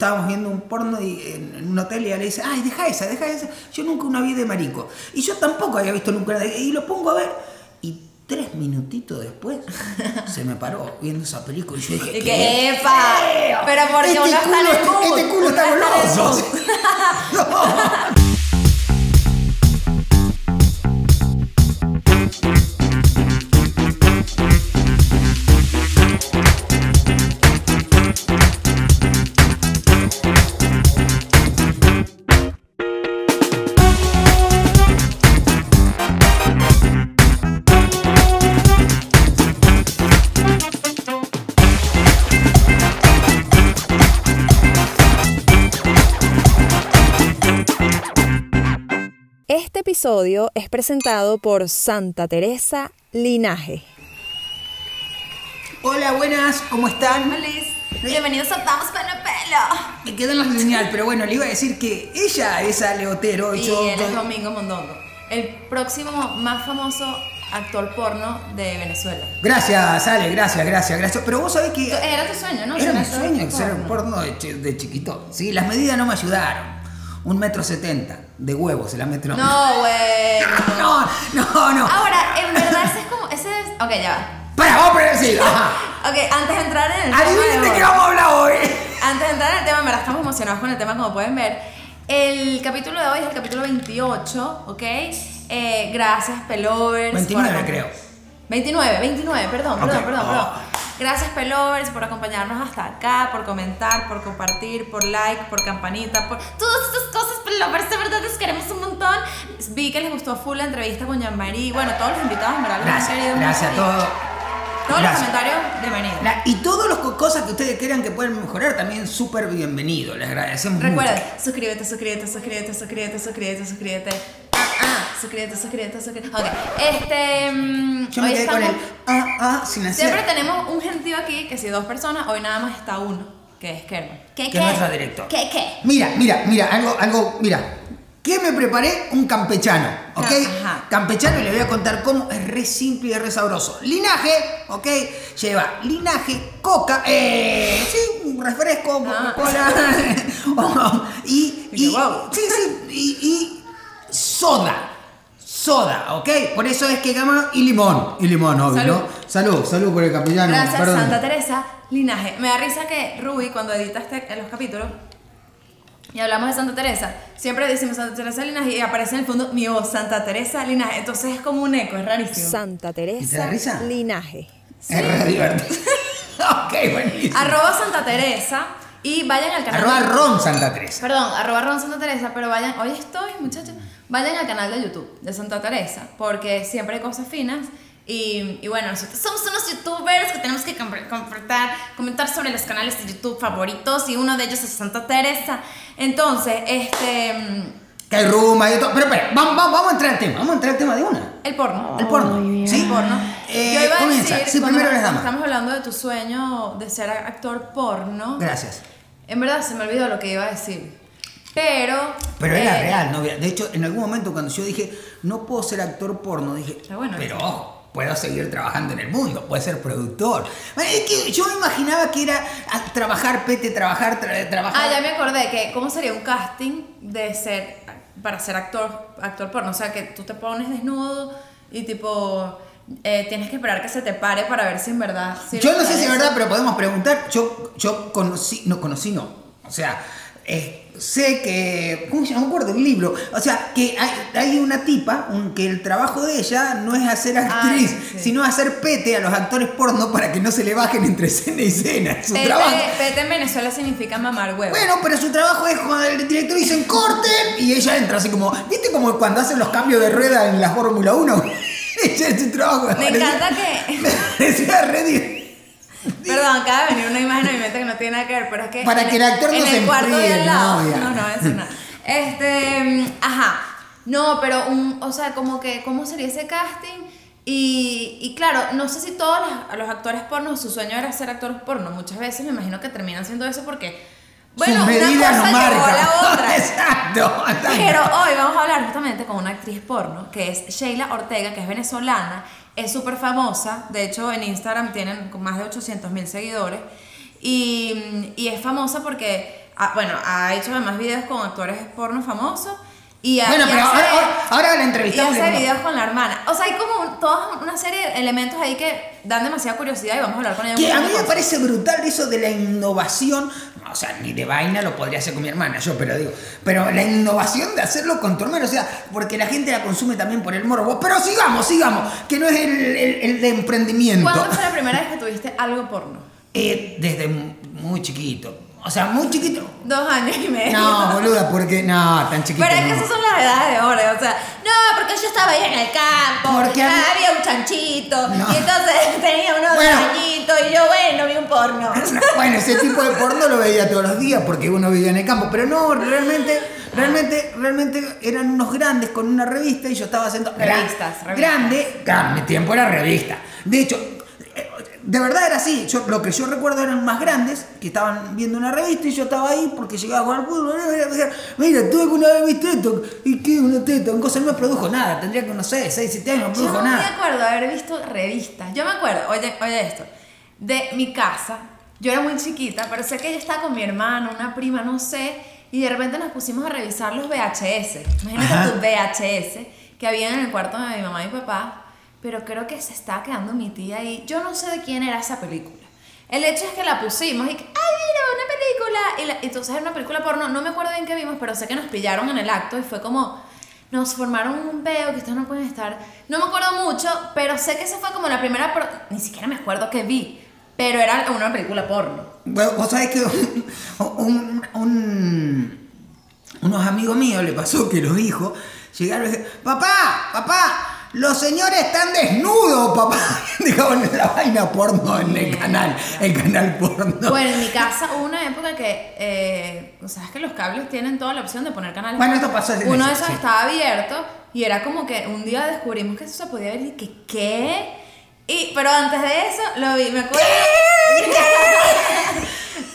estábamos viendo un porno y, en, un hotel y ella le dice, ay, deja esa, deja esa. Yo nunca una vi de marico. Y yo tampoco había visto nunca una de- Y lo pongo a ver. Y tres minutitos después se me paró viendo esa película y yo dije, "¿Qué que, ¡epa! Pero porque este uno está en el Este culo está goloso. No. Episodio es presentado por Santa Teresa Linaje. Hola, buenas, ¿cómo están? Feliz. Bienvenidos a Vamos con el pelo. Me quedó en la señal, pero bueno, le iba a decir que ella es Ale Otero. Y yo- él es Domingo Mondongo, el próximo más famoso actor porno de Venezuela. Gracias, Ale, gracias, gracias, gracias. Pero vos sabés que... Era tu sueño, ¿no? Era mi sueño ser porno. porno de, de chiquito. Sí, las medidas no me ayudaron. Un metro setenta de huevos, la metro. No, güey. no, no, no. Ahora, en verdad, ese es como. Ese es. Ok, ya Para, vamos a va. Ok, antes de entrar en el tema. Adivinen de qué vamos a hablar hoy. Antes de entrar en el tema, en verdad estamos emocionados con el tema, como pueden ver. El capítulo de hoy es el capítulo 28, ¿ok? Eh, gracias, Pelovers. 29 por- creo. 29, 29, perdón, perdón, Ok. perdón, Oh. perdón. Gracias, Pelovers, por acompañarnos hasta acá, por comentar, por compartir, por like, por campanita, por todas estas cosas, Pelovers. De verdad, les queremos un montón. Vi que les gustó full la entrevista con Jean-Marie. Bueno, todos los invitados, en verdad, han Gracias, querido gracias a mucho todos. Todos Gracias. los comentarios, bienvenidos. La- y todas las co- cosas que ustedes crean que pueden mejorar también súper bienvenido. Les agradecemos Recuerda, mucho. suscríbete, suscríbete, suscríbete, suscríbete, suscríbete, suscríbete. Ah, ah, suscríbete, suscríbete, suscríbete. Ok, este. mm, Yo me hoy quedé con estamos- el ah, ah, sin hacer. Siempre tenemos un gentío aquí, que si dos personas, hoy nada más está uno, que es Kerman. ¿Qué, Que es nuestro director. ¿Qué, qué? Mira, mira, mira, algo, algo, mira. ¿Qué me preparé? Un campechano, ¿ok? Ajá. Campechano y le voy a contar cómo es re simple y es re sabroso. Linaje, ¿ok? Lleva linaje, coca, eh, sí, un refresco, Ah. Coca-Cola. oh, y, Y que y, wow. sí, sí, y soda. Soda, ¿ok? Por eso es que llama y limón. Y limón, obvio, Salud. ¿no? Salud, salud por el campechano. Gracias, perdón. Santa Teresa Linaje. Me da risa que Ruby, cuando edita este, los capítulos, y hablamos de Santa Teresa, siempre decimos Santa Teresa Linaje y aparece en el fondo mi voz, Santa Teresa Linaje. Entonces es como un eco, es rarísimo. Santa ¿Y te da Teresa risa? Linaje. Es re divertido. ok, buenísimo. Arroba Santa Teresa y vayan al canal. Arroba Ron Santa Teresa. Perdón, arroba Ron Santa Teresa, pero vayan, hoy estoy, muchachos, vayan al canal de YouTube de Santa Teresa, porque siempre hay cosas finas. Y, y bueno, nosotros somos unos youtubers que tenemos que compartir, comentar sobre los canales de YouTube favoritos y uno de ellos es Santa Teresa. Entonces, este. Que hay rumba y todo. Pero espera, vamos, vamos, vamos a entrar al tema. Vamos a entrar al tema de una. El porno. El porno. ¿Sí? El porno. Eh, Yo iba a comienza. decir, Sí, cuando primero las damas. estamos hablando de tu sueño de ser actor porno. Gracias. En verdad se me olvidó lo que iba a decir. Pero. Pero era eh, real, novia. De hecho, en algún momento cuando yo dije, no puedo ser actor porno, dije, bueno pero ojo, puedo seguir trabajando en el mundo, puedo ser productor. Es que yo imaginaba que era ah, trabajar, pete, trabajar, tra- trabajar. Ah, ya me acordé que cómo sería un casting de ser para ser actor actor porno, o sea, que tú te pones desnudo y tipo eh, tienes que esperar que se te pare para ver si en verdad Yo no sé si es verdad, pero podemos preguntar. Yo, yo conocí, no conocí, no. O sea, eh, sé que. ¿Cómo se llama? No me acuerdo el libro. O sea, que hay, hay una tipa un- que el trabajo de ella no es hacer actriz, Ay, sí. sino hacer pete a los actores porno para que no se le bajen entre escena y escena. Su Pete, trabajo. pete en Venezuela significa mamar huevo. Bueno, pero su trabajo es cuando el director dice corten y ella entra así como. ¿Viste como cuando hacen los cambios de rueda en la Fórmula 1? ella es su trabajo. me parecía- encanta que Me parecía re Perdón, acaba de venir una imagen a mi mente que no tiene nada que ver, pero es que. Para en que el actor no en se el cuarto de enfríe, al lado. novia. No, no, eso no. Este. Ajá. No, pero un. O sea, como que. ¿Cómo sería ese casting? Y, y claro, no sé si todos los, los actores porno, su sueño era ser actores porno. Muchas veces me imagino que terminan haciendo eso porque. Bueno, Sus una cosa no llevó a la otra. Exacto. Pero hoy vamos a hablar justamente con una actriz porno, que es Sheila Ortega, que es venezolana, es súper famosa, de hecho en Instagram tienen más de 800 mil seguidores, y, y es famosa porque ah, bueno, ha hecho además videos con actores porno famosos. Y, ha- Bueno, y pero ahora, la y entrevistamos. hace le- videos con la hermana. O sea, hay como un- toda una serie de elementos ahí que dan demasiada curiosidad y vamos a hablar con ella. Que a mí me parece brutal eso de la innovación. O sea, ni de vaina lo podría hacer con mi hermana, yo, pero digo. Pero la innovación de hacerlo con tu hermano, o sea, porque la gente la consume también por el morbo. Pero sigamos, sigamos, que no es el, el- el de emprendimiento. ¿Cuándo fue la primera vez que tuviste algo porno? Eh, desde muy chiquito. O sea, muy chiquito. Dos años y medio. No, boluda, porque. No, tan chiquito. Pero es que no. esas son las edades de ahora, o sea, no, porque yo estaba ahí en el campo, Porque había- había un chanchito, No. y entonces tenía unos Bueno. añitos, y yo, bueno, vi un porno. Bueno, ese tipo de porno lo veía todos los días porque uno vivía en el campo, pero no, realmente, realmente, realmente eran unos grandes con una revista y yo estaba haciendo Revistas, revistas. grande, claro, mi tiempo era revista. De hecho, de verdad era así. Yo, lo que yo recuerdo eran más grandes que estaban viendo una revista y yo estaba ahí porque llegaba a jugar al fútbol. me decían, Mira, tú alguna vez viste esto y qué una teta, un cosa no me produjo nada. Tendría que no sé, 6, 7 años, no Yo produjo no me nada. acuerdo de haber visto revistas. Yo me acuerdo, oye, oye esto, de mi casa. Yo era muy chiquita, pero sé que yo estaba con mi hermano, una prima, no sé, y de repente nos pusimos a revisar los VHS. Imagínate Ajá. tu VHS que había en el cuarto de mi mamá y mi papá, pero creo que se estaba quedando mi tía ahí. Yo no sé de quién era esa película. El hecho es que la pusimos y que, ¡ay, mira, una película! Y la- entonces era una película porno, no me acuerdo bien qué vimos, pero sé que nos pillaron en el acto y fue como, nos formaron un peo que ustedes no pueden estar. No me acuerdo mucho, pero sé que esa fue como la primera, pro- ni siquiera me acuerdo qué vi, pero era una película porno. Bueno, vos sabés que un- un- un- unos amigos míos le pasó que los hijos llegaron y dijeron, papá, papá, los señores están desnudos, papá. Dejaban la vaina porno en el canal, el canal porno. Bueno, en mi casa hubo una época que, eh, sabes que los cables tienen toda la opción de poner canales. Bueno, esto pasó en Uno de esos sí. estaba abierto y era como que un día descubrimos que eso se podía ver y que, ¿qué? Y, pero antes de eso lo vi, me acuerdo.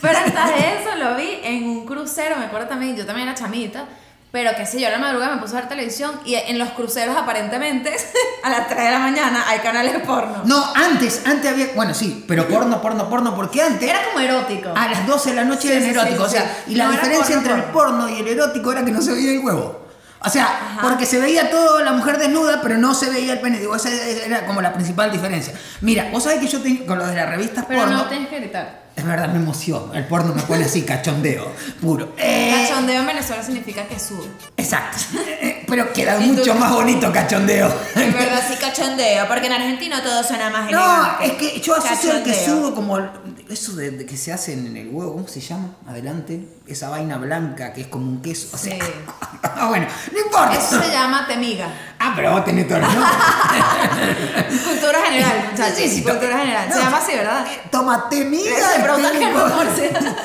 pero antes de eso lo vi en un crucero, me acuerdo también, yo también era chamita. Pero qué sé yo, a la madrugada me puse a ver televisión y en los cruceros aparentemente a las 3 de la mañana hay canales porno. No, antes, antes había, bueno, sí, pero porno, porno, porno, porque antes Era como erótico. a las 12 de la noche Sí, era sí, erótico, sí, o sea, y la No diferencia porno, entre el porno y el erótico era que no se veía el huevo. O sea, Ajá. porque se veía todo la mujer desnuda, pero no se veía el pene. Digo, esa era como la principal diferencia. Mira, vos sabés que yo tengo con lo de las revistas Pero porno. no tienes que gritar. Es verdad, me emociono. El porno me pone así, cachondeo, puro. Eh, Cachondeo en Venezuela significa que sube. exacto. Eh, Pero queda tú- mucho más bonito cachondeo. En verdad sí cachondeo, porque en Argentina todo suena más No, elegante. es que yo asocio el que subo como eso de, de que se hace en el huevo, ¿cómo se llama? Adelante, esa vaina blanca que es como un queso. O sea, Sí. bueno, no importa. Eso se llama temiga. Ah, pero vos tenés todo el nombre. Cultura general, muchachos. Sí, sí, Cultura general. no, se llama así, ¿verdad? Tómate miga. Se preguntan.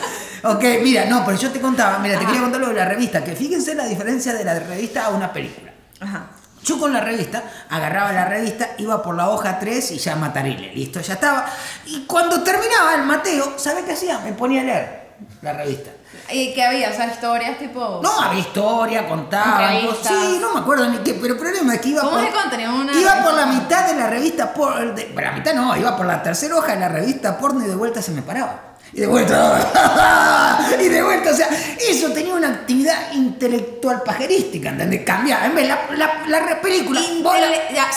Ok, mira, no, pero yo te contaba, mira, te Ajá. quería contar lo de la revista, que fíjense la diferencia de la revista a una película. Ajá. Yo con la revista, agarraba la revista, iba por la hoja 3 y ya matarile, listo, ya estaba. Y cuando terminaba el mateo, ¿sabe qué hacía? Me ponía a leer la revista. ¿Y qué había? O sea, historias tipo. No, había historia. Entrevistas. Sí, no me acuerdo ni qué, pero el problema es que iba ¿Cómo por. una iba por la mitad de la revista por. de- por la mitad no, iba por la tercera hoja de la revista porno y de vuelta se me paraba. Y de vuelta. y de vuelta, o sea, eso tenía una actividad intelectual pajerística, ¿entendés? Cambiaba. En vez la, la, la película. la-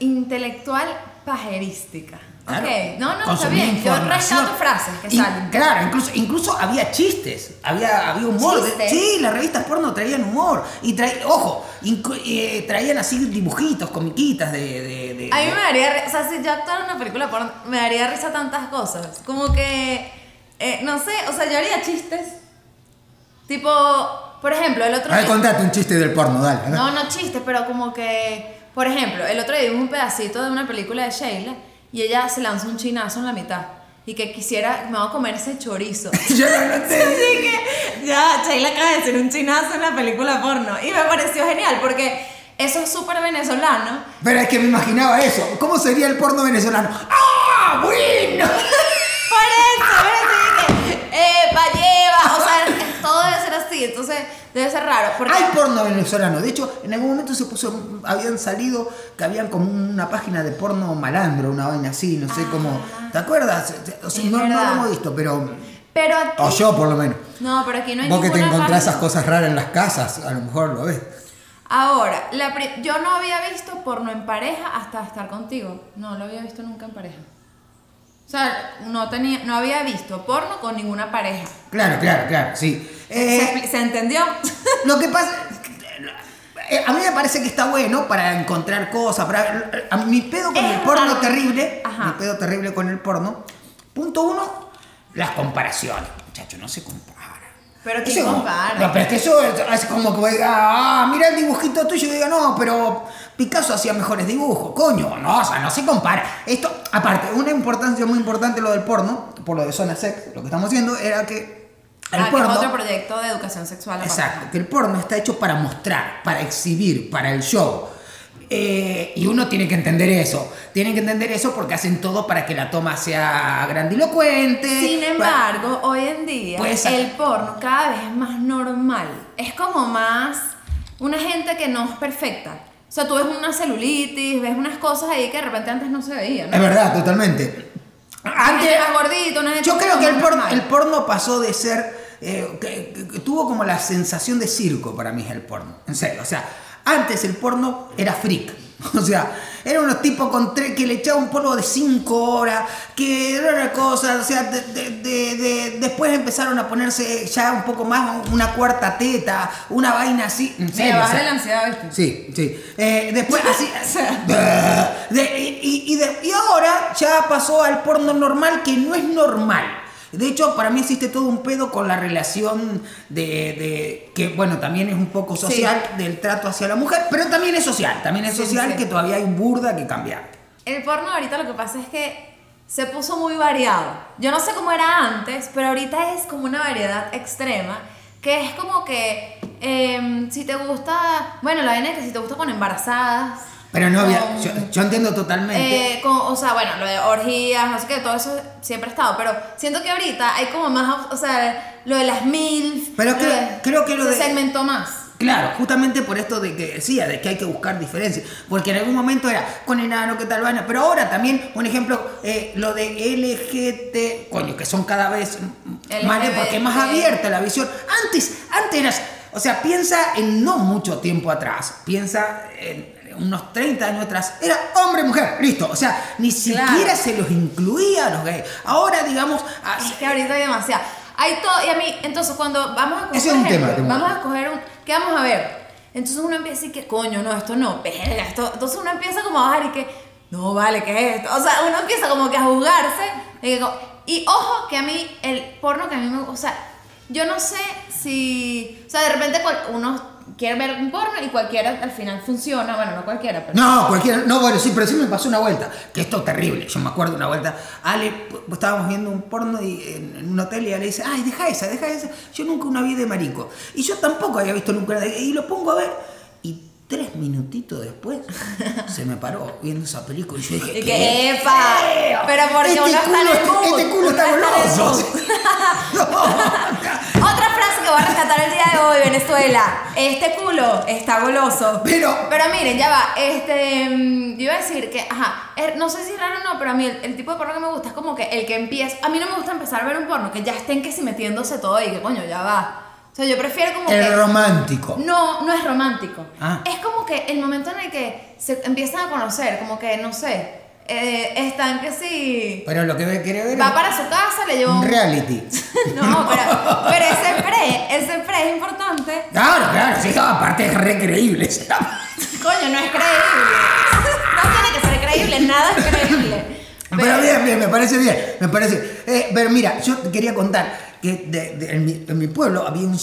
intelectual pajerística. Claro, Ok, no, no, está bien. Yo rescato frases que salen. Claro, incluso, incluso había chistes, había, había humor. sí, las revistas porno traían humor. Y traían, ojo, eh, traían así dibujitos, comiquitas de. de- de- A mí me daría, o sea, si yo actuara en una película porno, me daría risa tantas cosas. Como que, eh, no sé, o sea, yo haría chistes. Tipo, por ejemplo, el otro A ver, día- contate un chiste del porno, dale. No, no chistes, pero como que, por ejemplo, el otro día vimos un pedacito de una película de Sheila y ella se lanzó un chinazo en la mitad y que quisiera, me va a comer ese chorizo. Yo no lo sé. Así que, ya, Sheila acaba de hacer un chinazo en la película porno y me pareció genial porque eso es súper venezolano. Pero es que me imaginaba eso. ¿Cómo sería el porno venezolano? ¡Ah, bueno! Por eso o sea, todo debe ser así, entonces debe ser raro. Porque Hay porno venezolano. De hecho, en algún momento se puso, habían salido que habían como una página de porno malandro, una vaina así, no sé cómo. ¿Te acuerdas? O sea, Ah. No, no lo hemos visto, pero. Pero aquí, O yo, por lo menos. No, pero aquí no hay Vos que te encontrás parte- esas cosas raras en las casas, a lo mejor lo ves. Ahora, la yo no había visto porno en pareja hasta estar contigo. No lo había visto nunca en pareja. Sea, no, tenía, no había visto porno con ninguna pareja. Claro, claro, claro, sí. ¿Se, Eh, expli- ¿se entendió? Lo que pasa, eh, a mí me parece que está bueno para encontrar cosas, para, a mi pedo con Es el porno raro. terrible, Ajá. mi pedo terrible con el porno. Punto uno, las comparaciones. Muchachos, no se compara. Pero ¿quién Eso como- compara? No, pero es que eso es, es como que diga, ah, mira el dibujito tuyo y diga, no, pero Picasso hacía mejores dibujos, coño, no, o sea, no se compara. Esto, aparte, una importancia muy importante lo del porno, por lo de Zona Sex, lo que estamos haciendo era que el Ah, que es porno... otro proyecto de educación sexual. Exacto, que el porno está hecho para mostrar, para exhibir, para el show. Eh, y uno tiene que entender eso. Tienen que entender eso porque hacen todo para que la toma sea grandilocuente. Sin para- embargo, hoy en día Puede ser. el porno cada vez es más normal. Es como más una gente que no es perfecta. O sea, tú ves una celulitis, ves unas cosas ahí que de repente antes no se veían. ¿no? Es verdad, totalmente. Antes, más gordita, una yo creo que el porno, el porno pasó de ser. eh, que- que- que tuvo como la sensación de circo para mí el porno. En serio. O sea, antes el porno era freak. O sea, eran unos tipos con tre- que le echaban un polvo de 5 horas, que era una cosa, o sea, de- de- de- de- después empezaron a ponerse ya un poco más una cuarta teta, una vaina así. En Me serio, o baja sea, la ansiedad, ¿viste? Sí, sí. Eh, después así. y ahora ya pasó al porno normal que no es normal. De hecho, para mí existe todo un pedo con la relación de, de- que, bueno, también es un poco social del trato hacia la mujer, pero también es social, también es social sí. que todavía hay burda que cambiar. El porno ahorita lo que pasa es que se puso muy variado. Yo no sé cómo era antes, pero ahorita es como una variedad extrema, que es como que em, si te gusta, bueno, la vaina es que si te gusta con embarazadas. Pero no, había- con- yo, yo entiendo totalmente. Eh, con- o sea, bueno, lo de orgías, no sé qué, todo eso siempre ha estado, pero siento que ahorita hay como más, o sea, lo de las mil. Pero creo- creo que lo se de- segmentó más. Claro, justamente por esto de que decía, de que hay que buscar diferencias. Porque en algún momento era con enano, qué tal vaina. Pero ahora también, un ejemplo, eh, lo de LGT, coño, que son cada vez más, porque es más abierta la visión. Antes, antes eras, o sea, piensa en no mucho tiempo atrás, piensa en unos 30 años atrás, era hombre, mujer, listo. O sea, ni Claro. siquiera se los incluía a los gays. Ahora, digamos, Es que ahorita hay demasiado. Hay todo, y a mí, entonces cuando vamos a coger, Ese es un ejemplo, tema, vamos a coger un, ¿qué vamos a ver? Entonces uno empieza a decir que, coño, no, esto no, verga, esto, entonces uno empieza como a bajar y que, no, vale, ¿qué es esto? O sea, uno empieza como que a juzgarse, y, que co- y ojo que a mí, el porno que a mí me, o sea, yo no sé si, o sea, de repente cual- uno quiere ver un porno y cualquiera al final funciona, bueno, no cualquiera, pero... No, cualquiera. No, bueno, sí, pero sí me pasó una vuelta. Que esto es terrible. Yo me acuerdo una vuelta. Ale, estábamos viendo un porno y, en, un hotel y Ale dice, ay, deja esa, deja esa. Yo nunca una vi de marico. Y yo tampoco había visto nunca una de- Y lo pongo a ver. Y tres minutitos después se me paró viendo esa película. Y yo dije, ¿qué epa, feo! pero porque este uno está en el Este culo está goloso. No. Otra frase que voy a rescatar el día de hoy, Venezuela. Este culo está goloso. Pero- Pero miren, ya va. Este. mm, Yo iba a decir que, ajá. eh, No sé si es raro o no, pero a mí el, el tipo de porno que me gusta es como que el que empieza. A mí no me gusta empezar a ver un porno que ya estén que si metiéndose todo y que coño, ya va. O sea, yo prefiero como que. El romántico. No, no es romántico. Ah. Es como que el momento en el que se empiezan a conocer, como que, no sé, eh, están que sí. Pero lo que quiere ver Va para su casa, le lleva un reality. No, pero, pero ese pre, ese pre es importante. Claro, claro, sí, aparte es re creíble. Coño, no es creíble. No tiene que ser creíble, nada es creíble. Pero bien, bien, me parece bien, me parece. Eh, pero mira, yo te quería contar que de- de- en, mi, en mi pueblo había un...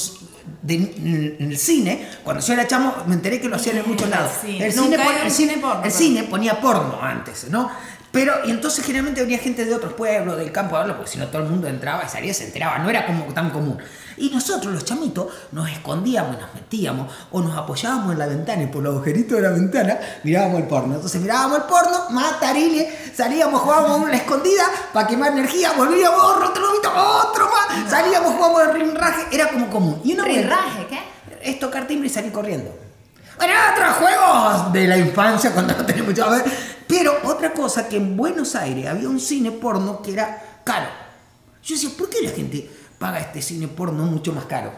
de- en el cine, cuando yo era chamo, me enteré que lo hacían en muchos lados. El, cine, el cine el cine ponía porno antes, ¿no? Pero, y entonces generalmente venía gente de otros pueblos, del campo a verlo, porque si no todo el mundo entraba y salía, se enteraba, no era como tan común. Y nosotros, los chamitos, nos escondíamos y nos metíamos, o nos apoyábamos en la ventana y por los agujeritos de la ventana mirábamos el porno. Entonces mirábamos el porno, matarile, salíamos, jugábamos en la escondida para quemar energía, volvíamos, otro lobito, otro más, salíamos, jugábamos el rinraje, era como común. Y una ¿Rinraje qué? es tocar timbre y salir corriendo. Bueno, otros juegos de la infancia cuando no tenía mucho a ver. Pero otra cosa que en Buenos Aires había un cine porno que era caro. Yo decía, ¿por qué la gente paga este cine porno mucho más caro.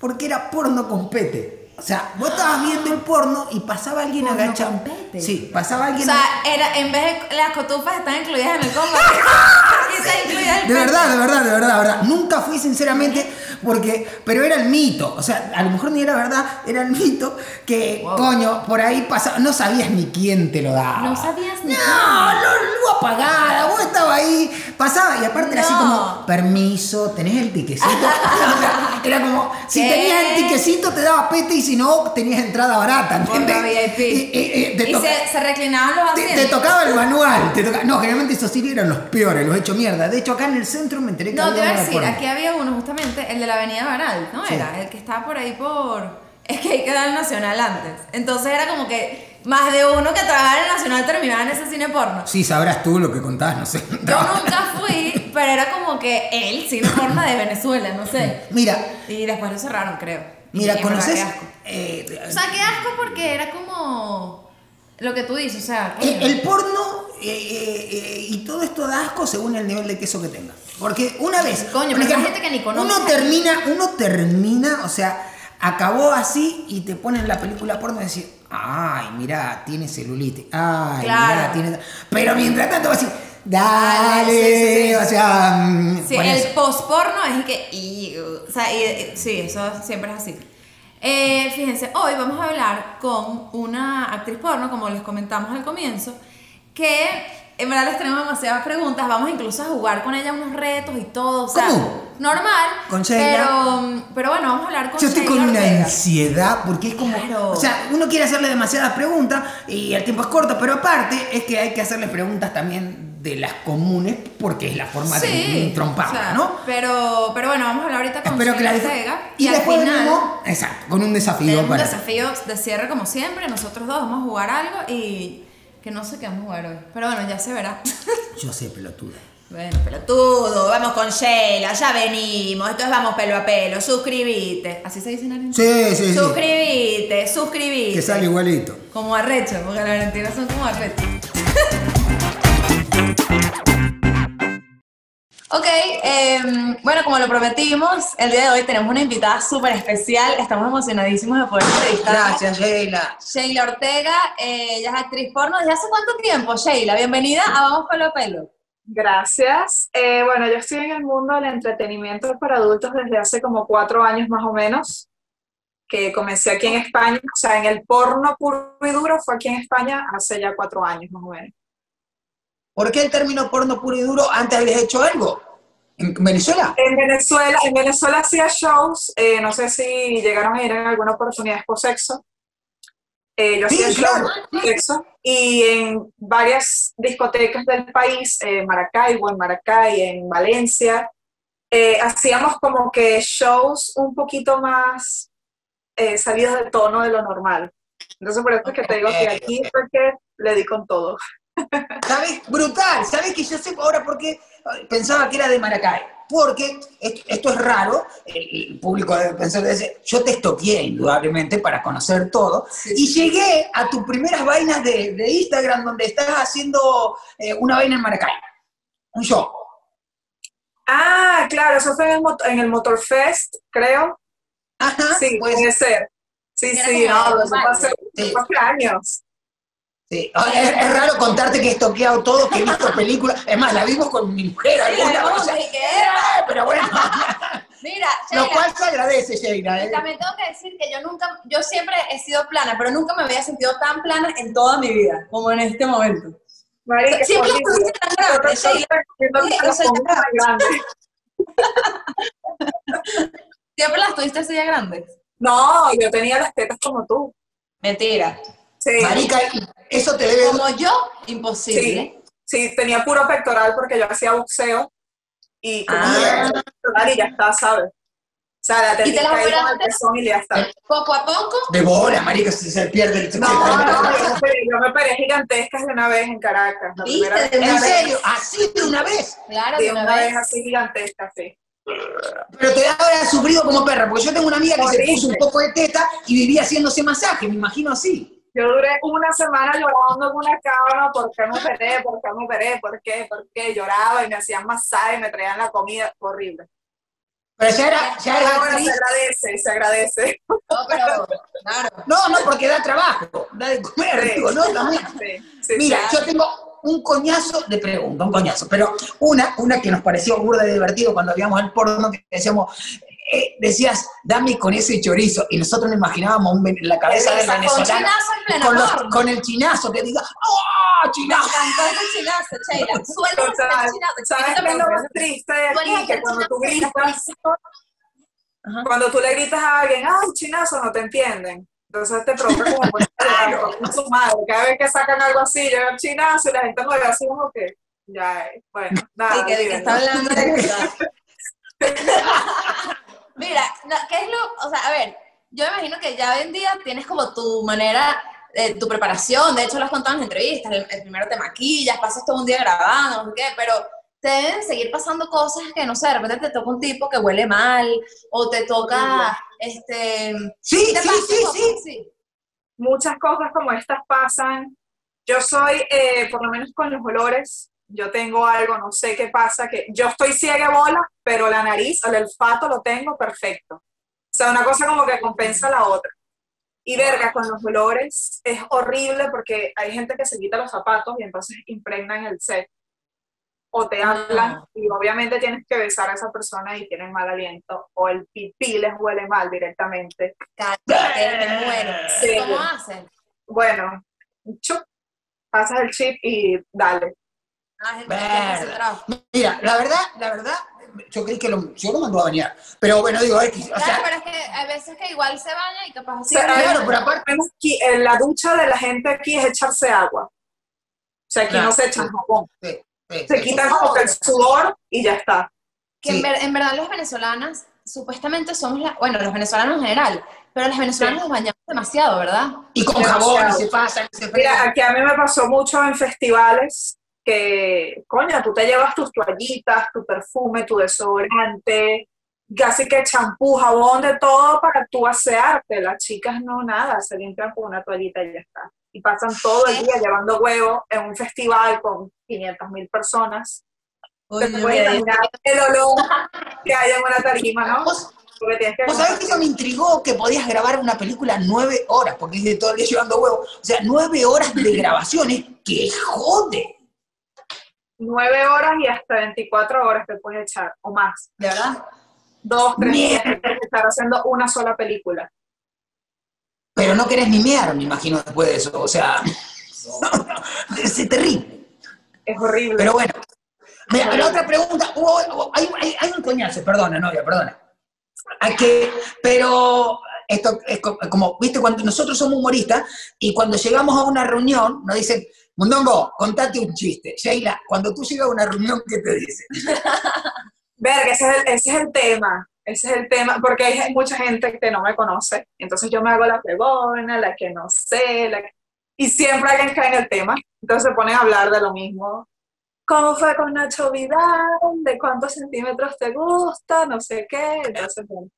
Porque era porno con pete. O sea, vos estabas viendo el porno y pasaba alguien Porno agachado. Sí, pasaba O alguien. sea, era, en vez de las cotufas están incluidas en el combo. Aquí está incluida el De verdad, de verdad, de verdad, de verdad. Nunca fui sinceramente porque, pero era el mito. O sea, a lo mejor ni era verdad, era el mito que, Wow. coño, por ahí pasaba, no sabías ni quién te lo daba. No sabías ni No, lo, apagada, vos estabas ahí, pasaba y aparte era así como, permiso, tenés el tiquecito. O era como, si ¿Qué? tenías el tiquecito te daba pete y si no, tenías entrada barata, ¿entendés? VIP. Y- y te Y se, se reclinaban los asientos. te tocaba el manual. Te toca- no, generalmente esos sí eran los peores, los he hecho mierda. De hecho, acá en el centro me enteré que No, te voy a decir, aquí había uno justamente, el de la avenida Baral, ¿no? Sí. Era, el que estaba por ahí por... Es que hay que dar el Nacional antes. Entonces era como que más de uno que trabajaba en el Nacional terminaba en ese cine porno. Sí, sabrás tú lo que contás, no sé. Yo nunca fui, pero era como que el cine porno de Venezuela, no sé. Mira, Y después lo cerraron, creo. Mira, verdad, ¿conoces? asco. eh, O sea, qué asco porque era como... Lo que tú dices, o sea... el, el porno eh, eh, eh, y todo esto da asco según el nivel de queso que tengas. Porque una vez. Coño, por pero hay gente que ni conoce. Uno termina, uno termina, o sea, acabó así y te ponen la película porno y decís, ay, mira, tiene celulitis. Ay, Claro. mira, tiene. Pero mientras tanto vas a decir, Dale, sí, o sea. Sí, por el eso. post-porno es que... O sea, y- y- sí, eso siempre es así. Eh, fíjense, hoy vamos a hablar con una actriz porno, como les comentamos al comienzo, que en verdad les tenemos demasiadas preguntas, vamos incluso a jugar con ella unos retos y todo, o sea, ¿Cómo? normal. Con. Pero, pero bueno, vamos a hablar con Yo estoy con una ansiedad porque es como. Claro. O sea, uno quiere hacerle demasiadas preguntas y el tiempo es corto, pero aparte es que hay que hacerle preguntas también de las comunes porque es la forma de Sí, tromparla, o sea, ¿no? Pero, pero bueno, vamos a hablar ahorita con Espero que la disfruten. Ortega. Y, al después final- venimos, exacto, con un desafío un para. desafío de cierre como siempre, nosotros dos vamos a jugar algo y que no sé qué vamos a jugar hoy. Pero bueno, ya se verá. Yo sé, pelotuda. bueno, pelotudo, vamos con Sheila, ya venimos, entonces vamos pelo a pelo, suscribite. ¿Así se dice en Argentina? Sí, sí, sí. Suscribite, suscribite. Que sale igualito. Como arrecho, porque las argentinas son como arrecho. Ok, em, bueno, como lo prometimos, el día de hoy tenemos una invitada súper especial. Estamos emocionadísimos de poder entrevistarla. Gracias, Sheila. Sheila Ortega, eh, ella es actriz porno. ¿Desde hace cuánto tiempo, Sheila? Bienvenida a Vamos Pelo a Pelo. Gracias. Eh, bueno, yo estoy en el mundo del entretenimiento para adultos desde hace como cuatro años más o menos, que comencé aquí en España, o sea, en el porno puro y duro fue aquí en España hace ya cuatro años más o menos. ¿Por qué el término porno puro y duro antes habías hecho algo? ¿En Venezuela? En Venezuela, en Venezuela hacía shows, eh, no sé si llegaron a ir en alguna oportunidad por sexo. Eh, yo Sí, hacía claro. shows por sexo y en varias discotecas del país, en Maracaibo, en Maracay, en Valencia, eh, hacíamos como que shows un poquito más eh, salidos del tono de lo normal. Entonces por eso es que te digo que aquí fue que le di con todo. ¿Sabes? Brutal. ¿Sabes que yo sé ahora por qué pensaba que era de Maracay? Porque esto, esto es raro, el, el público debe pensar, decir, yo te estoqueé indudablemente para conocer todo, y llegué a tus primeras vainas de, de Instagram donde estás haciendo eh, una vaina en Maracay, un show. Ah, claro, eso fue en el, mot- en el Motorfest, creo. Ajá, Sí, puede ser. Sí, Era sí, no, de eso fue hace años. Sí. Ah, Es, es raro contarte que he estoqueado todo, que he visto películas, es más, la vimos con mi mujer alguna o sea, eh, pero bueno, Mira, lo cual se agradece, Sheila. ¿eh? también tengo que decir que yo nunca, yo siempre he sido plana, pero nunca me había sentido tan plana en toda mi vida como en este momento. Marica, Siempre estuviste tan grande, Sheila. Siempre las tuviste así de grandes. No, yo tenía las tetas como tú. Mentira. Sí, Marica, eso te debe... Como yo, imposible. sí, sí, tenía puro pectoral porque yo hacía boxeo y Ah. pectoral y ya está, ¿sabes? O sea, la te con el operaste? pezón y ya está. Poco a poco. De bola, marica, si se pierde el... No, no, yo me operé- yo me operé gigantescas de una vez en Caracas. La ¿Viste? primera vez De ¿En una serio? ¿Así de una vez? Claro, de de una una vez vez. así gigantesca, sí. Pero te habrá sufrido como perra, porque yo tengo una amiga que se puso un poco de teta y vivía haciéndose masaje, me imagino así. Yo duré una semana llorando en una cama, ¿por qué me operé? ¿Por qué me operé? ¿Por qué? ¿Por qué? Lloraba y me hacían masaje, me traían la comida, horrible. Pero ya era, ya era bueno, se agradece, se agradece. No, pero, claro. No, no, porque da trabajo, da de comer, Sí. digo, ¿no? También. Sí, sí, Mira, yo tengo un coñazo de pregunta, un coñazo, pero una, una que nos pareció burda y divertido cuando veíamos el porno, que decíamos, eh, decías, dame con ese chorizo, y nosotros nos imaginábamos un la cabeza del Con venezolano pleno con, los- con el chinazo que diga, ¡oh, chinazo! Ese chinazo, Sheila. Suelta ese chinazo. ¿Sabes qué es lo más triste de ¿Cuál es aquí? Que el cuando tú gritas, Ajá. cuando tú le gritas a alguien, ¡ay, chinazo! No te entienden. Entonces te provoca como pues, con su madre. Cada vez que sacan algo así, yo chinazo y la gente me ve así como que, ya, eh, bueno, nada. Sí, que, que está hablando de verdad. Mira, no, ¿qué es lo, o sea, a ver, yo me imagino que ya hoy en día tienes como tu manera, eh, tu preparación, de hecho lo has contado en las entrevistas, el, el primero te maquillas, pasas todo un día grabando, no sé qué, pero te deben seguir pasando cosas que, no sé, de repente te toca un tipo que huele mal, o te toca, este... Sí, ¿te sí, sí, sí. así? muchas cosas como estas pasan. Yo soy, eh, por lo menos con los olores, yo tengo algo, no sé qué pasa, que yo estoy ciega bola, pero la nariz, el olfato lo tengo perfecto. O sea, una cosa como que compensa la otra. Y verga, con los olores es horrible porque hay gente que se quita los zapatos y entonces impregnan el set. O te hablan Ah. y obviamente tienes que besar a esa persona y tienen mal aliento. O el pipí les huele mal directamente. Cállate. Sí. ¿Cómo hacen? Bueno, chup, pasas el chip y dale. Ah. Mira, la verdad, la verdad, yo creí que lo, yo lo mandó a bañar, pero bueno, digo, X, o Claro, sea, pero es que hay veces que igual se baña y capaz así. O sea, claro, pero aparte- en la ducha de la gente aquí es echarse agua. O sea, aquí Claro. no se echa jabón. sí, sí, Se sí. quita como que el sudor y ya está. que en, ver- en verdad los venezolanas supuestamente somos la, bueno, los venezolanos en general, pero los venezolanos Sí. nos bañamos demasiado, ¿verdad? Y con Demasiado. jabón, y se pasan, y se Mira, aquí a mí me pasó mucho en festivales que, coño, tú te llevas tus toallitas, tu perfume, tu desodorante, casi que champú, jabón, de todo para tú asearte. Las chicas no, nada, se limpian con una toallita y ya está. Y pasan todo el día llevando huevo en un festival con 500 mil personas. Te puedes imaginar el olor que hay en una tarima, ¿no? ¿Vos, Porque que vos sabés que eso me intrigó que podías grabar una película nueve horas, porque dice todo el día llevando huevo. O sea, nueve horas de grabaciones, que jode. Nueve horas y hasta 24 horas te puedes echar, o más. ¿de verdad? Dos, tres días estar haciendo una sola película. Pero no querés ni mear, me imagino, después de eso. O sea, es terrible. Es horrible. Pero bueno. Mira, la otra pregunta, hay- hay un coñazo, perdona, novia, perdona. Que, pero esto es co- como, viste, cuando nosotros somos humoristas y cuando llegamos a una reunión nos dicen, Mundongo, contate un chiste. Sheila, cuando tú llegas a una reunión, ¿qué te dicen? Verga, ese es, el, ese es el tema. Ese es el tema, porque hay mucha gente que no me conoce. Entonces yo me hago la pregona, la que no sé, la que- y siempre alguien cae en el tema. Entonces se ponen a hablar de lo mismo. ¿Cómo fue con Nacho Vidal? ¿De cuántos centímetros te gusta? No sé qué. Entonces, bueno,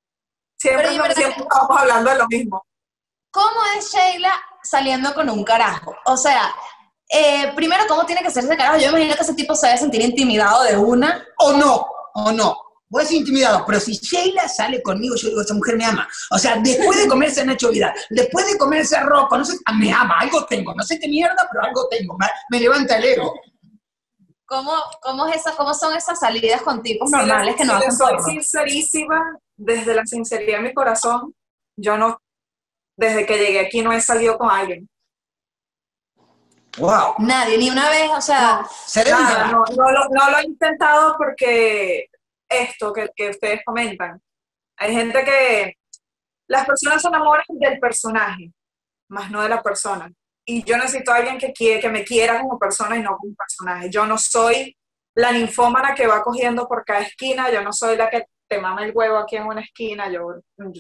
siempre, Pero, ¿y verdad siempre estamos hablando de lo mismo. ¿Cómo es Sheila saliendo con un carajo? O sea, eh, primero, ¿cómo tiene que ser ese carajo? Yo imagino que ese tipo se debe sentir intimidado de una. O no, o no. Voy a ser intimidado, pero si Sheila sale conmigo, yo digo, esa mujer me ama. O sea, después de comerse a Nacho Vidal, después de comerse a Rocco, no sé, ah, me ama, algo tengo. No sé qué mierda, pero algo tengo. Me, me levanta el ego. ¿Cómo, cómo, es esa, ¿Cómo son esas salidas con tipos Si normales que no si hacen soy porno? sincerísima, desde la sinceridad de mi corazón, yo no, desde que llegué aquí no he salido con alguien. Wow. Nadie, ni una vez, o sea, Se debe Nada, no, no lo, no lo he intentado porque esto que, que ustedes comentan. Hay gente que las personas se enamoran del personaje, más no de la persona. Y yo necesito a alguien que, quiere, que me quiera como persona y no como personaje. Yo no soy la ninfómana que va cogiendo por cada esquina, yo no soy la que te mama el huevo aquí en una esquina, yo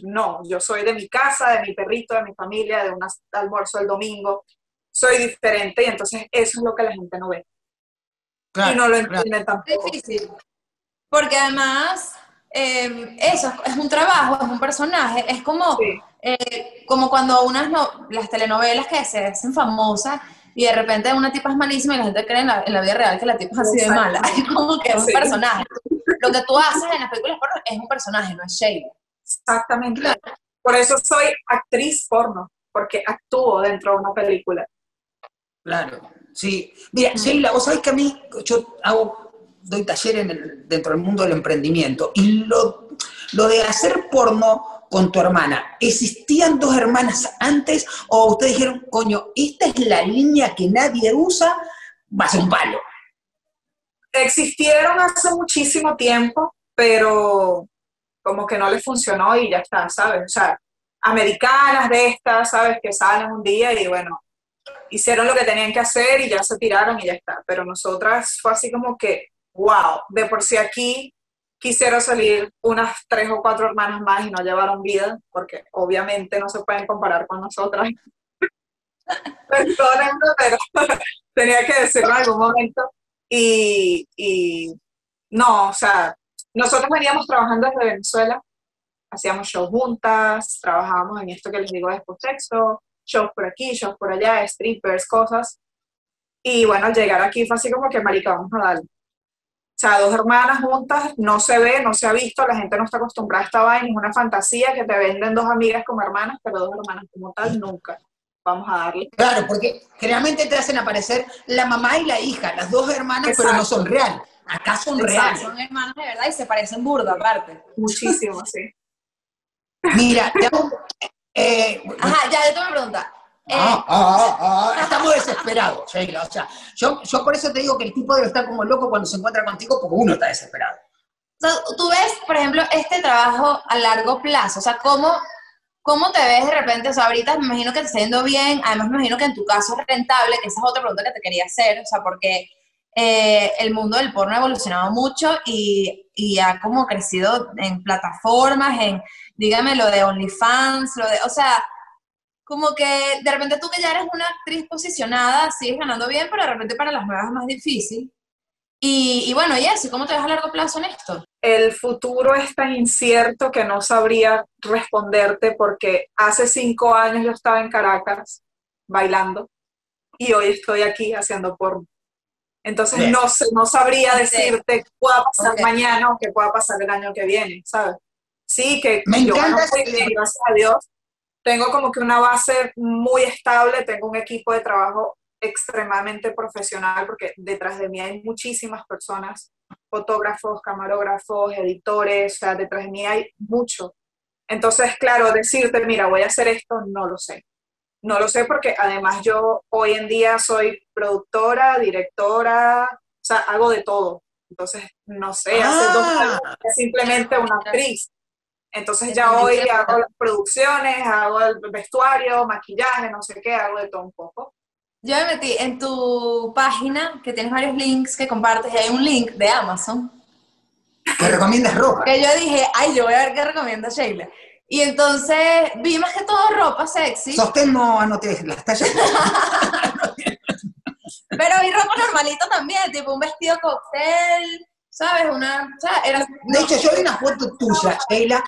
no, yo soy de mi casa, de mi perrito, de mi familia, de un almuerzo el domingo, soy diferente y entonces eso es lo que la gente no ve Claro, y no lo claro. entiende es tampoco. difícil. Porque además, eh, eso es, un trabajo, es un personaje, es como, Sí. eh, como cuando unas no- las telenovelas que se hacen famosas y de repente una tipa es malísima y la gente cree en la, en la vida real que la tipa es así de mala. Es como que es un Sí. personaje. lo que tú haces en las películas porno es un personaje, no es Sheila. Exactamente. Por eso soy actriz porno, porque actúo dentro de una película. Claro, sí. Mira, Sheila, vos sabés que a mí, yo hago, doy taller dentro del mundo del emprendimiento, y lo, lo de hacer porno con tu hermana, ¿existían dos hermanas antes o ustedes dijeron, coño, esta es la línea que nadie usa, va a ser un palo? Existieron hace muchísimo tiempo, pero como que no les funcionó y ya está, ¿sabes? O sea, americanas de estas, ¿sabes? Que salen un día y bueno, hicieron lo que tenían que hacer y ya se tiraron y ya está. Pero nosotras fue así como que, wow, de por sí aquí quisiera salir unas tres o cuatro hermanas más y no llevaron vida, porque obviamente no se pueden comparar con nosotras. Perdónenme, pero tenía que decirlo en algún momento. Y, y no, o sea, nosotros veníamos trabajando desde Venezuela, hacíamos shows juntas, trabajábamos en esto que les digo después texto, shows por aquí, shows por allá, strippers, cosas. Y bueno, al llegar aquí fue así como que, marica, vamos a darle. O sea, dos hermanas juntas, no se ve, no se ha visto, la gente no está acostumbrada a esta vaina, es una fantasía que te venden dos amigas como hermanas, pero dos hermanas como tal, nunca. Vamos a darle. Claro, porque generalmente te hacen aparecer la mamá y la hija, las dos hermanas, pero no son real. Acá son Exacto. reales. Son hermanos de verdad y se parecen burda aparte. Muchísimo, sí. Mira, te hago- eh, Ajá, ya, yo tengo una pregunta. Eh, Ah, ah, ah, estamos desesperados, Sheila. O sea, yo, yo por eso te digo que el tipo debe estar como loco cuando se encuentra contigo porque uno está desesperado. Tú ves, por ejemplo, este trabajo a largo plazo, o sea, ¿cómo, cómo te ves de repente? O sea, ahorita me imagino que te está yendo bien, además me imagino que en tu caso es rentable, que esa es otra pregunta que te quería hacer, o sea, porque eh, el mundo del porno ha evolucionado mucho y, y ha como crecido en plataformas, en, dígame, lo de OnlyFans, lo de, o sea, como que de repente tú que ya eres una actriz posicionada, sigues ganando bien, pero de repente para las nuevas es más difícil. Y, y bueno, y eso, ¿cómo te ves a largo plazo en esto? el futuro es tan incierto que no sabría responderte porque hace cinco años yo estaba en Caracas bailando y hoy estoy aquí haciendo porno. Entonces Bien. no, sé- no sabría decirte qué pueda pasar Ok. mañana o qué pueda pasar el año que viene, ¿sabes? Sí, que Me yo encanta muy bien, gracias a Dios. Tengo como que una base muy estable, tengo un equipo de trabajo extremadamente profesional porque detrás de mí hay muchísimas personas, fotógrafos, camarógrafos, editores, o sea, detrás de mí hay mucho. Entonces, claro, decirte, mira, voy a hacer esto, no lo sé. No lo sé porque además yo hoy en día soy productora, directora, o sea, hago de todo. Entonces, no sé, hace dos Ah. años simplemente una actriz. Entonces ya hoy hago las producciones, hago el vestuario, maquillaje, no sé qué, hago de todo un poco. Yo me metí en tu página, que tienes varios links que compartes, y hay un link de Amazon, Que recomiendas ropa. que yo dije, ay, yo voy a ver qué recomienda Sheila. Y entonces vi más que todo ropa sexy, Sostén no anoté las tallas. pero vi ropa normalita también, tipo un vestido cóctel, ¿sabes? Una, o sea, era, De hecho, yo vi una foto tuya, Sheila.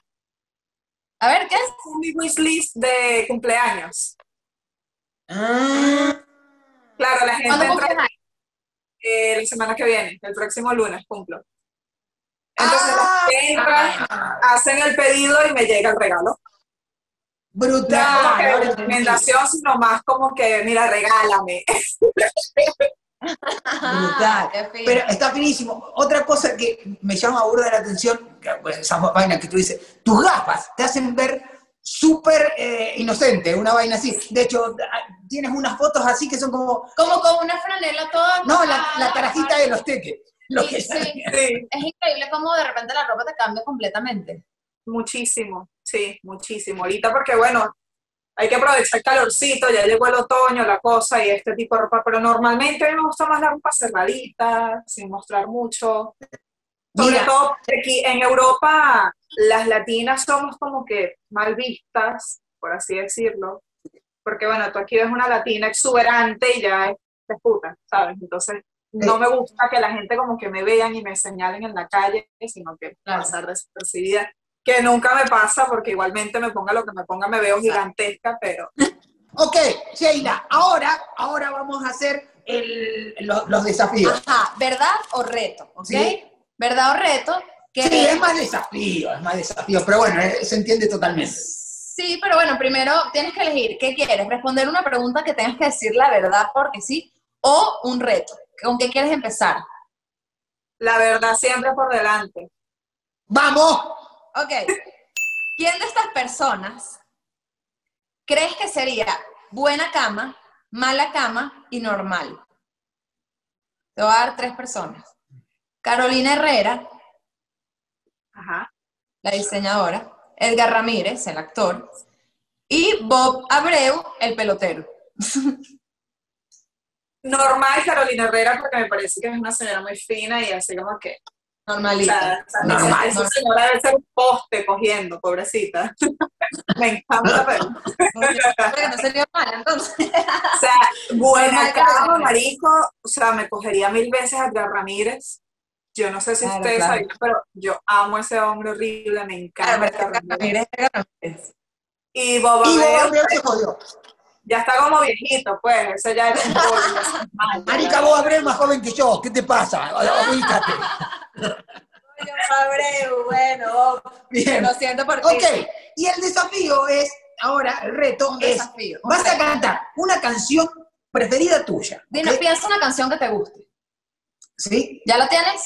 A ver, ¿qué es? Es mi wishlist de cumpleaños. Ah, Claro, la gente ¿Cuándo entra eh, la semana que viene, el próximo lunes cumplo. Entonces Ah. las que entran hacen el pedido y me llega el regalo. No como brutal. que ahora de entendí. recomendación, sino más como que, mira, regálame. Brutal. Pero está finísimo. Otra cosa que me llama burda la atención, que, pues, esa vaina que tú dices, tus gafas te hacen ver súper eh, inocente, una vaina así. De hecho, ah, tienes unas fotos así que son como, Como con una franela toda. no, la, la de los teques. Lo Sí, que. Sí, Es increíble cómo de repente la ropa te cambia completamente. muchísimo, sí, muchísimo. Ahorita porque, bueno, hay que aprovechar el calorcito, ya llegó el otoño, la cosa y este tipo de ropa, pero normalmente a mí me gusta más la ropa cerradita, sin mostrar mucho. Sobre Mira. todo aquí en Europa las latinas somos como que mal vistas, por así decirlo, porque bueno, tú aquí ves una latina exuberante y ya es es puta, ¿sabes? Entonces no me gusta que la gente como que me vean y me señalen en la calle, sino que Claro. pasar desapercibida, que nunca me pasa porque igualmente me ponga lo que me ponga, me veo gigantesca, pero Ok, Sheila, ahora, ahora vamos a hacer el- lo- los desafíos. Ajá, ¿verdad o reto? ¿Ok? Sí. ¿Verdad o reto? ¿Qué- Sí, es más desafío, es más desafío, pero bueno, eh, se entiende totalmente. Sí, pero bueno, primero tienes que elegir qué quieres, responder una pregunta que tengas que decir la verdad porque sí, o un reto. ¿Con qué quieres empezar? La verdad siempre por delante. ¡Vamos! Ok. ¿Quién de estas personas crees que sería buena cama, mala cama y normal? Te voy a dar tres personas. Carolina Herrera, Ajá. la diseñadora, Edgar Ramírez, el actor, y Bob Abreu, el pelotero. Normal Carolina Herrera porque me parece que es una señora muy fina y así como que... Normalita. sea, o sea, Normal. Esa señora debe ser un poste cogiendo, pobrecita. me encanta, pero... No sería mala, entonces. O sea, buena cama, marico. O sea, me cogería mil veces a Edgar Ramírez. Yo no sé si Claro, ustedes claro. sabían, pero yo amo a ese hombre horrible, me Claro, encanta. Edgar Ramírez. Y Bob Y Abreu, Bob Abreu se jodió. Ya está como viejito, pues. Ese ya es mal, Marica, Bob Abreu más joven que yo, ¿qué te pasa? Ubícate. Abreu, bueno, Bien. lo siento por ti. Ok, y el desafío es, ahora, el reto Un es, desafío. vas a cantar una canción preferida tuya. Dino, ¿ok? piensa una canción que te guste. ¿Sí? ¿Ya la tienes?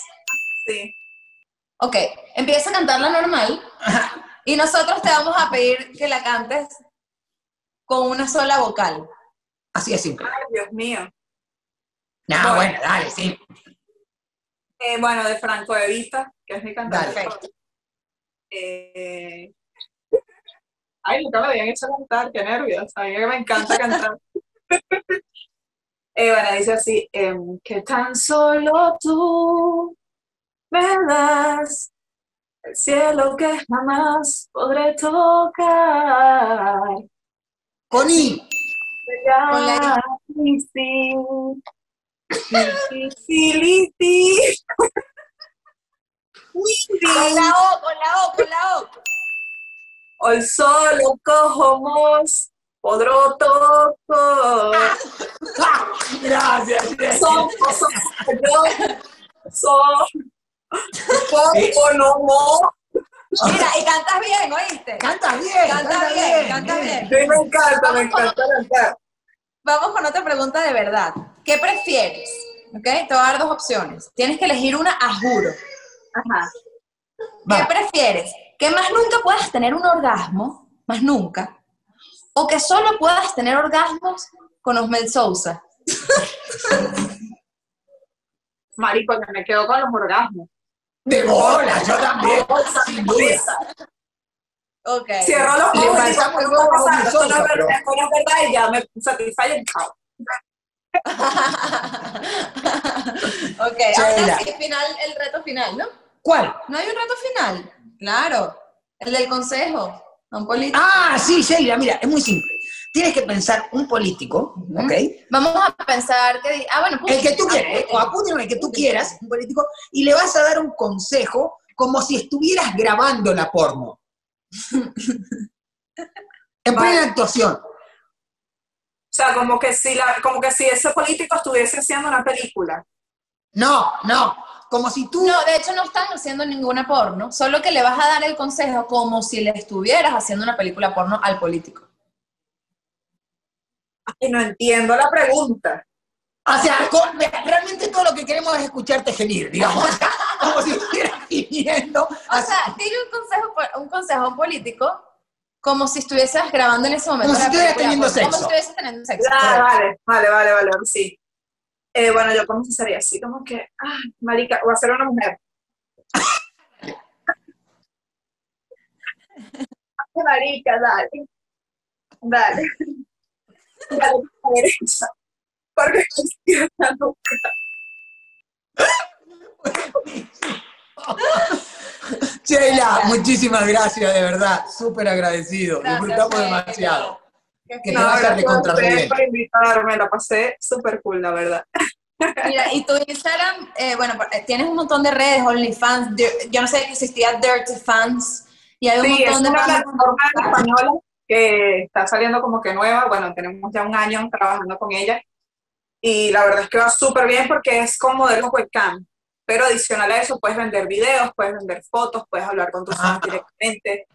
Sí. Ok, empieza a cantarla normal y nosotros te vamos a pedir que la cantes con una sola vocal. Así es simple. Ay, Dios mío. No, Bueno. bueno, dale, sí. Eh, bueno, de Franco de Vita, que es mi cantante. Perfecto. Eh, Ay, nunca me habían hecho cantar, qué nervios. A mí me encanta cantar. Eh, bueno, dice así, em, que tan solo tú me das el cielo que jamás podré tocar. Con I. Con la Sí, sí, sí, sí. Con la O, con la O, con la O. Hoy solo cojo mos, podrò toco. Gracias. gracias. Son, son, yo, son, poco no mo. Mira, y cantas bien, ¿oíste? Cantas bien. Canta bien, canta bien. Sí, me encanta, me encanta cantar. Vamos con otra pregunta de verdad. ¿Qué prefieres? ¿Ok? Te voy a dar dos opciones. Tienes que elegir una a juro. Ajá. ¿Qué Va. prefieres? ¿Que más nunca puedas tener un orgasmo? Más nunca. ¿O que solo puedas tener orgasmos con Osmel Sousa? Marico, que me quedo con los orgasmos. De bola, yo también. Sin duda. Ok. Cierro los ojos y pasamos digo, el huevo a "Esto no es verdad, Sosa, pero- esto no es verdad", y ya me satisface el chao. ok, ahora sí, final, el reto final, ¿no? ¿Cuál? ¿No hay un reto final? Claro. El del consejo. a Un político. Ah, sí, Sheila, mira, es muy simple. Tienes que pensar un político, ¿ok? Vamos a pensar que... Ah, bueno, El que tú Putin. quieras, ¿eh? o a Putin el que tú quieras, un político, y le vas a dar un consejo como si estuvieras grabando la porno. En Vale. plena actuación. O sea, como que si la, como que si ese político estuviese haciendo una película. No, no. Como si tú. No, de hecho no están haciendo ninguna porno, solo que le vas a dar el consejo como si le estuvieras haciendo una película porno al político. Y no entiendo la pregunta. O sea, con- realmente todo lo que queremos es escucharte gemir, digamos. O sea, como si estuvieras gimiendo. O sea, dile un consejo, un consejo político como si estuvieses grabando en ese momento. Como si estuvieras teniendo porno, Como si sexo. estuvieses teniendo sexo. Ah, vale, vale, vale, sí. Eh, bueno, yo como sería así, como que, ah, marica, voy a ser una mujer. marica, dale. Dale. La derecha. Porque no izquierda nunca. Sheila, muchísimas gracias, de verdad. Súper agradecido. Gracias, Disfrutamos Sheila. demasiado. Que te No, vaya gracias a recontra bien. por invitarme, la pasé súper cool, la verdad. Mira, y tu Instagram, eh, bueno, eh, tienes un montón de redes, OnlyFans, yo no sé que existía Dirty Fans, y hay un Sí, es montón de una plataforma española que está saliendo como que nueva. Bueno, tenemos ya un año trabajando con ella. Y la verdad es que va súper bien porque es como de los webcam. pero adicional a eso puedes vender videos, puedes vender fotos, puedes hablar con tus Ah. fans directamente.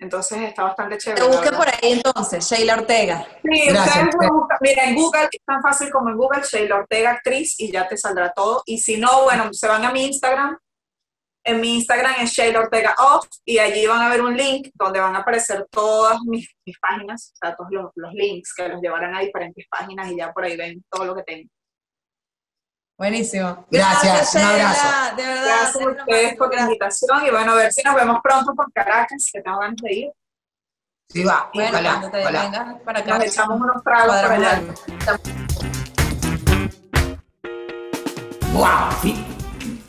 Entonces está bastante Te chévere. busque verdad. por ahí entonces, Sheila Ortega. Sí, Gracias. ustedes mira, en Google es tan fácil como en Google, Sheila Ortega actriz y ya te saldrá todo. Y si no, bueno, se van a mi Instagram. En mi Instagram es Sheila Ortega Off y allí van a ver un link donde van a aparecer todas mis, mis páginas, o sea, todos los, los links que los llevarán a diferentes páginas y ya por ahí ven todo lo que tengo. Buenísimo. Gracias, un Sheila, abrazo. De verdad. Gracias a ustedes por la gracias. invitación y bueno, a ver si nos vemos pronto por Caracas, que tengo ganas de ir. Sí, va, Bueno, ojalá, cuando te ojalá. vengas para acá. Nos echamos unos tragos cuadramos allá. ¡Wow!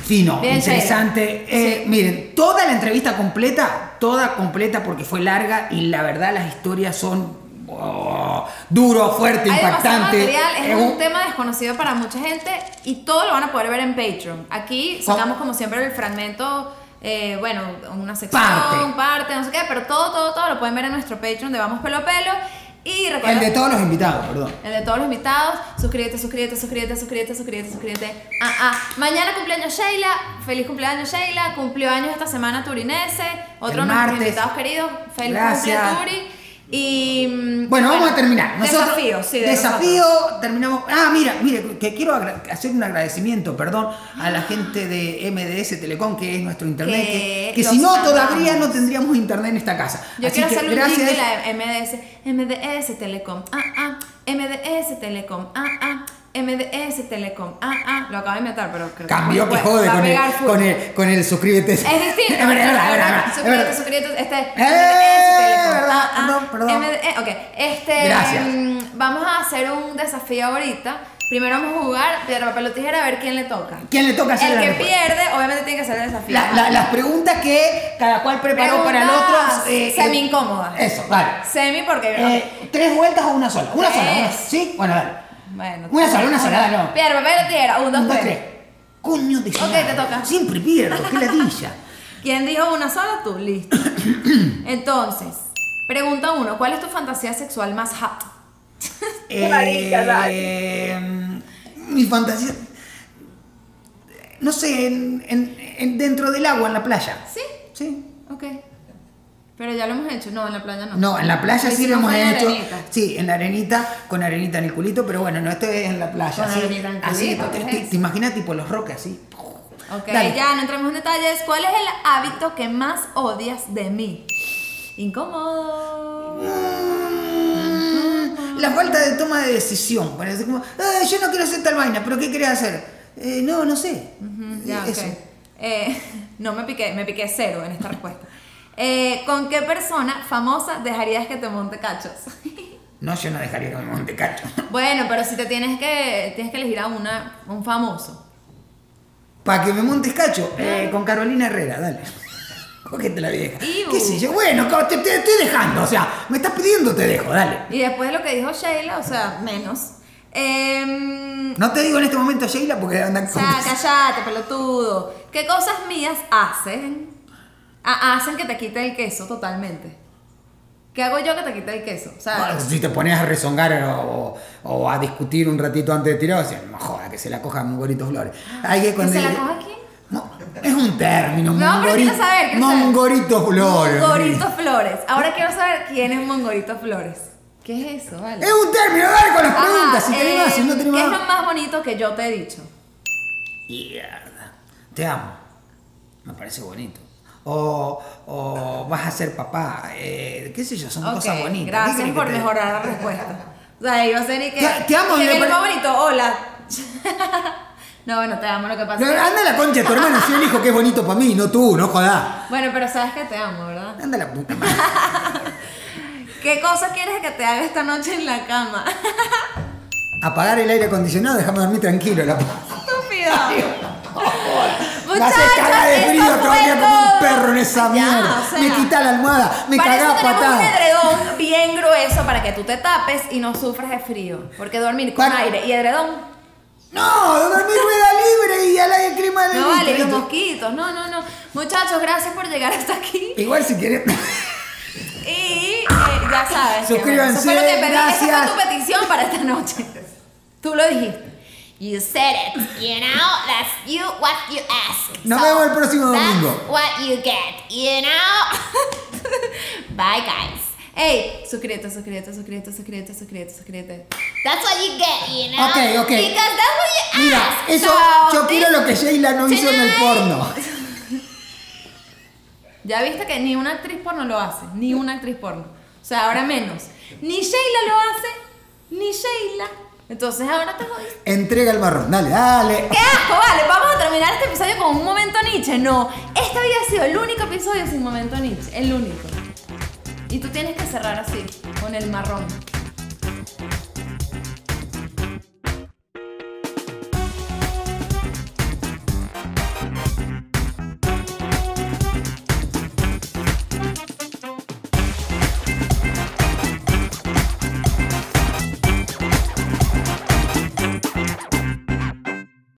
Fi- fino, Bien, interesante. Eh, Sí. Miren, toda la entrevista completa, toda completa porque fue larga y la verdad las historias son oh, duro, fuerte, Hay impactante. material, es un tema desconocido para mucha gente y todo lo van a poder ver en Patreon. Aquí sacamos como siempre el fragmento, eh, bueno, una sección, Parte. parte. no sé qué, pero todo, todo, todo lo pueden ver en nuestro Patreon de Vamos Pelo a Pelo. Y El recuerda, de todos los invitados, perdón. el de todos los invitados, suscríbete, suscríbete, suscríbete, suscríbete, suscríbete, suscríbete. Ah, ah. Mañana cumpleaños Sheila, feliz cumpleaños Sheila, cumplió años esta semana Turinese, otro El de nuestros invitados queridos, feliz Gracias. cumple Turi. Y mm, Bueno, vamos a terminar. Nosotros, desafío, sí, de Desafío, terminamos. Ah, mira, mire, que quiero hacer un agradecimiento, perdón, a la gente de MDS Telecom, que es nuestro internet. Que si no, amamos. todavía no tendríamos internet en esta casa. Yo Así quiero que hacerle un gracias. jingle a MDS. MDS Telecom. Ah, ah. MDS Telecom. Ah, ah. MDS Telecom. Ah, ah. Lo acabo de inventar, pero creo Cambió que bueno, jode va a con el, con, el, con el suscríbete. Es distinto. Suscríbete, suscríbete. Este. Eh, MDS Telecom. Ah, ah. perdón, perdón. MD- ok. Este. Gracias. mm, Vamos a hacer un desafío ahorita. Primero vamos a jugar piedra, papel o tijera a ver quién le toca. ¿Quién le toca hacer El la que respuesta? pierde, obviamente, tiene que hacer el desafío. La- la- las preguntas que cada cual preparó para el otro. Eh, semi eh, incómodas. Eso, vale. Semi, porque. Eh, ¿Tres vueltas o una sola? Una sola, una-. ¿sí? Bueno, dale. Bueno. Una sola, una sola, no. Piedra, papel o tijera. Un, dos, tres. tres. Coño de Ok, te toca. Siempre pierdo, qué ladilla. ¿Quién dijo una sola? Tú, listo. Entonces, pregunta uno: ¿Cuál es tu fantasía sexual más hot? Marica, Eh, mi fantasía. No sé, en, en- en- dentro del agua, en la playa. ¿Sí? Sí. Pero ya lo hemos hecho. No, en la playa no. No, en la playa sí lo hemos hecho. arenita. Sí, en la arenita, con arenita en el culito, pero bueno, no, esto es en la playa. Con así, arenita en el así, culito, te, ¿qué es te- te imaginas tipo los roques así. Ok, Dale. ya no entremos en detalles. ¿Cuál es el hábito que más odias de mí? Incómodo. Mm, La falta de toma de decisión. Parece como, "Ay, yo no quiero hacer tal vaina, pero ¿qué querés hacer? "Eh, no, no sé. Ya, Eso. Eh, no me piqué, me piqué cero en esta respuesta. Eh, ¿Con qué persona famosa dejarías que te monte cachos? No, yo no dejaría que me monte cacho. bueno, pero si te tienes que, tienes que elegir a una, un famoso. Para que me montes cacho, eh, con Carolina Herrera, dale. Cógete la vieja. ¿Qué sé yo? Bueno, te, te estoy dejando, o sea, me estás pidiendo, te dejo, dale. Y después de lo que dijo Sheila, o sea, menos. Em, No te digo en este momento Sheila porque andan con... sea, callate, pelotudo. ¿Qué cosas mías hacen? Ah, hacen que te quite el queso totalmente. ¿Qué hago yo que te quite el queso? O sea, Bueno, si te pones a rezongar o, o a discutir un ratito antes de tirar, o sea, no joda, que se la coja Mongorito Flores. Hay que ¿que cuando se la coja quién? No, es un término, No, pero quiero saber, quiero saber. Mongorito Flores. Mongorito Flores. Ahora quiero saber quién es Mongorito Flores. ¿Qué es eso? Vale. Es un término, dale con las Ajá, preguntas, si eh, si no te ¿Qué es lo más bonito que yo te he dicho? Mierda, te amo. Me parece bonito. O, o vas a ser papá, eh, qué sé yo, son cosas bonitas. ¿Qué Gracias por mejorar la respuesta. O sea, iba a ser y que. Te- te amo, que más bonito, hola. no, bueno, te amo, lo que pasa No, anda la concha tu hermano, si yo elijo que es bonito para mí, no tú, no jodás. Bueno, pero sabes que te amo, ¿verdad? Anda la puta madre. ¿Qué cosa quieres que te haga esta noche en la cama? Apagar el aire acondicionado, déjame dormir tranquilo. La... Estúpido. Me hace cagar de frío fue todavía como un todo. perro en esa Ya, mierda. o sea, me quita la almohada, me para caga eso a tenemos un patada. edredón bien grueso para que tú te tapes y no sufras de frío. Porque dormir con Para- aire y edredón. No, dormir rueda libre y al aire clima de No vale, los mosquitos. No, no, no. Muchachos, gracias por llegar hasta aquí. Igual si quieres. Y eh, ya sabes. que, Suscríbanse, bueno, eso fue lo que pedí. Esa gracias. fue tu petición para esta noche. Tú lo dijiste. You said it, you know? That's you what you ask. Nos vemos el próximo that's domingo. what you get, you know? Bye, guys. Hey, suscríbete, suscríbete, suscríbete, suscríbete, suscríbete, suscríbete. That's what you get, you know? Ok, ok. Because that's what you Mira, ask. eso So, yo quiero lo que Sheila no hizo en el porno. Ya viste que ni una actriz porno lo hace, ni una actriz porno. O sea, ahora menos. Ni Sheila lo hace, ni Sheila. Entonces ahora te jodiste. Entrega el marrón, dale, dale. ¡Qué asco! Vale, vamos a terminar este episodio con un momento Nietzsche. No, este había sido el único episodio sin momento Nietzsche. El único. Y tú tienes que cerrar así, con el marrón.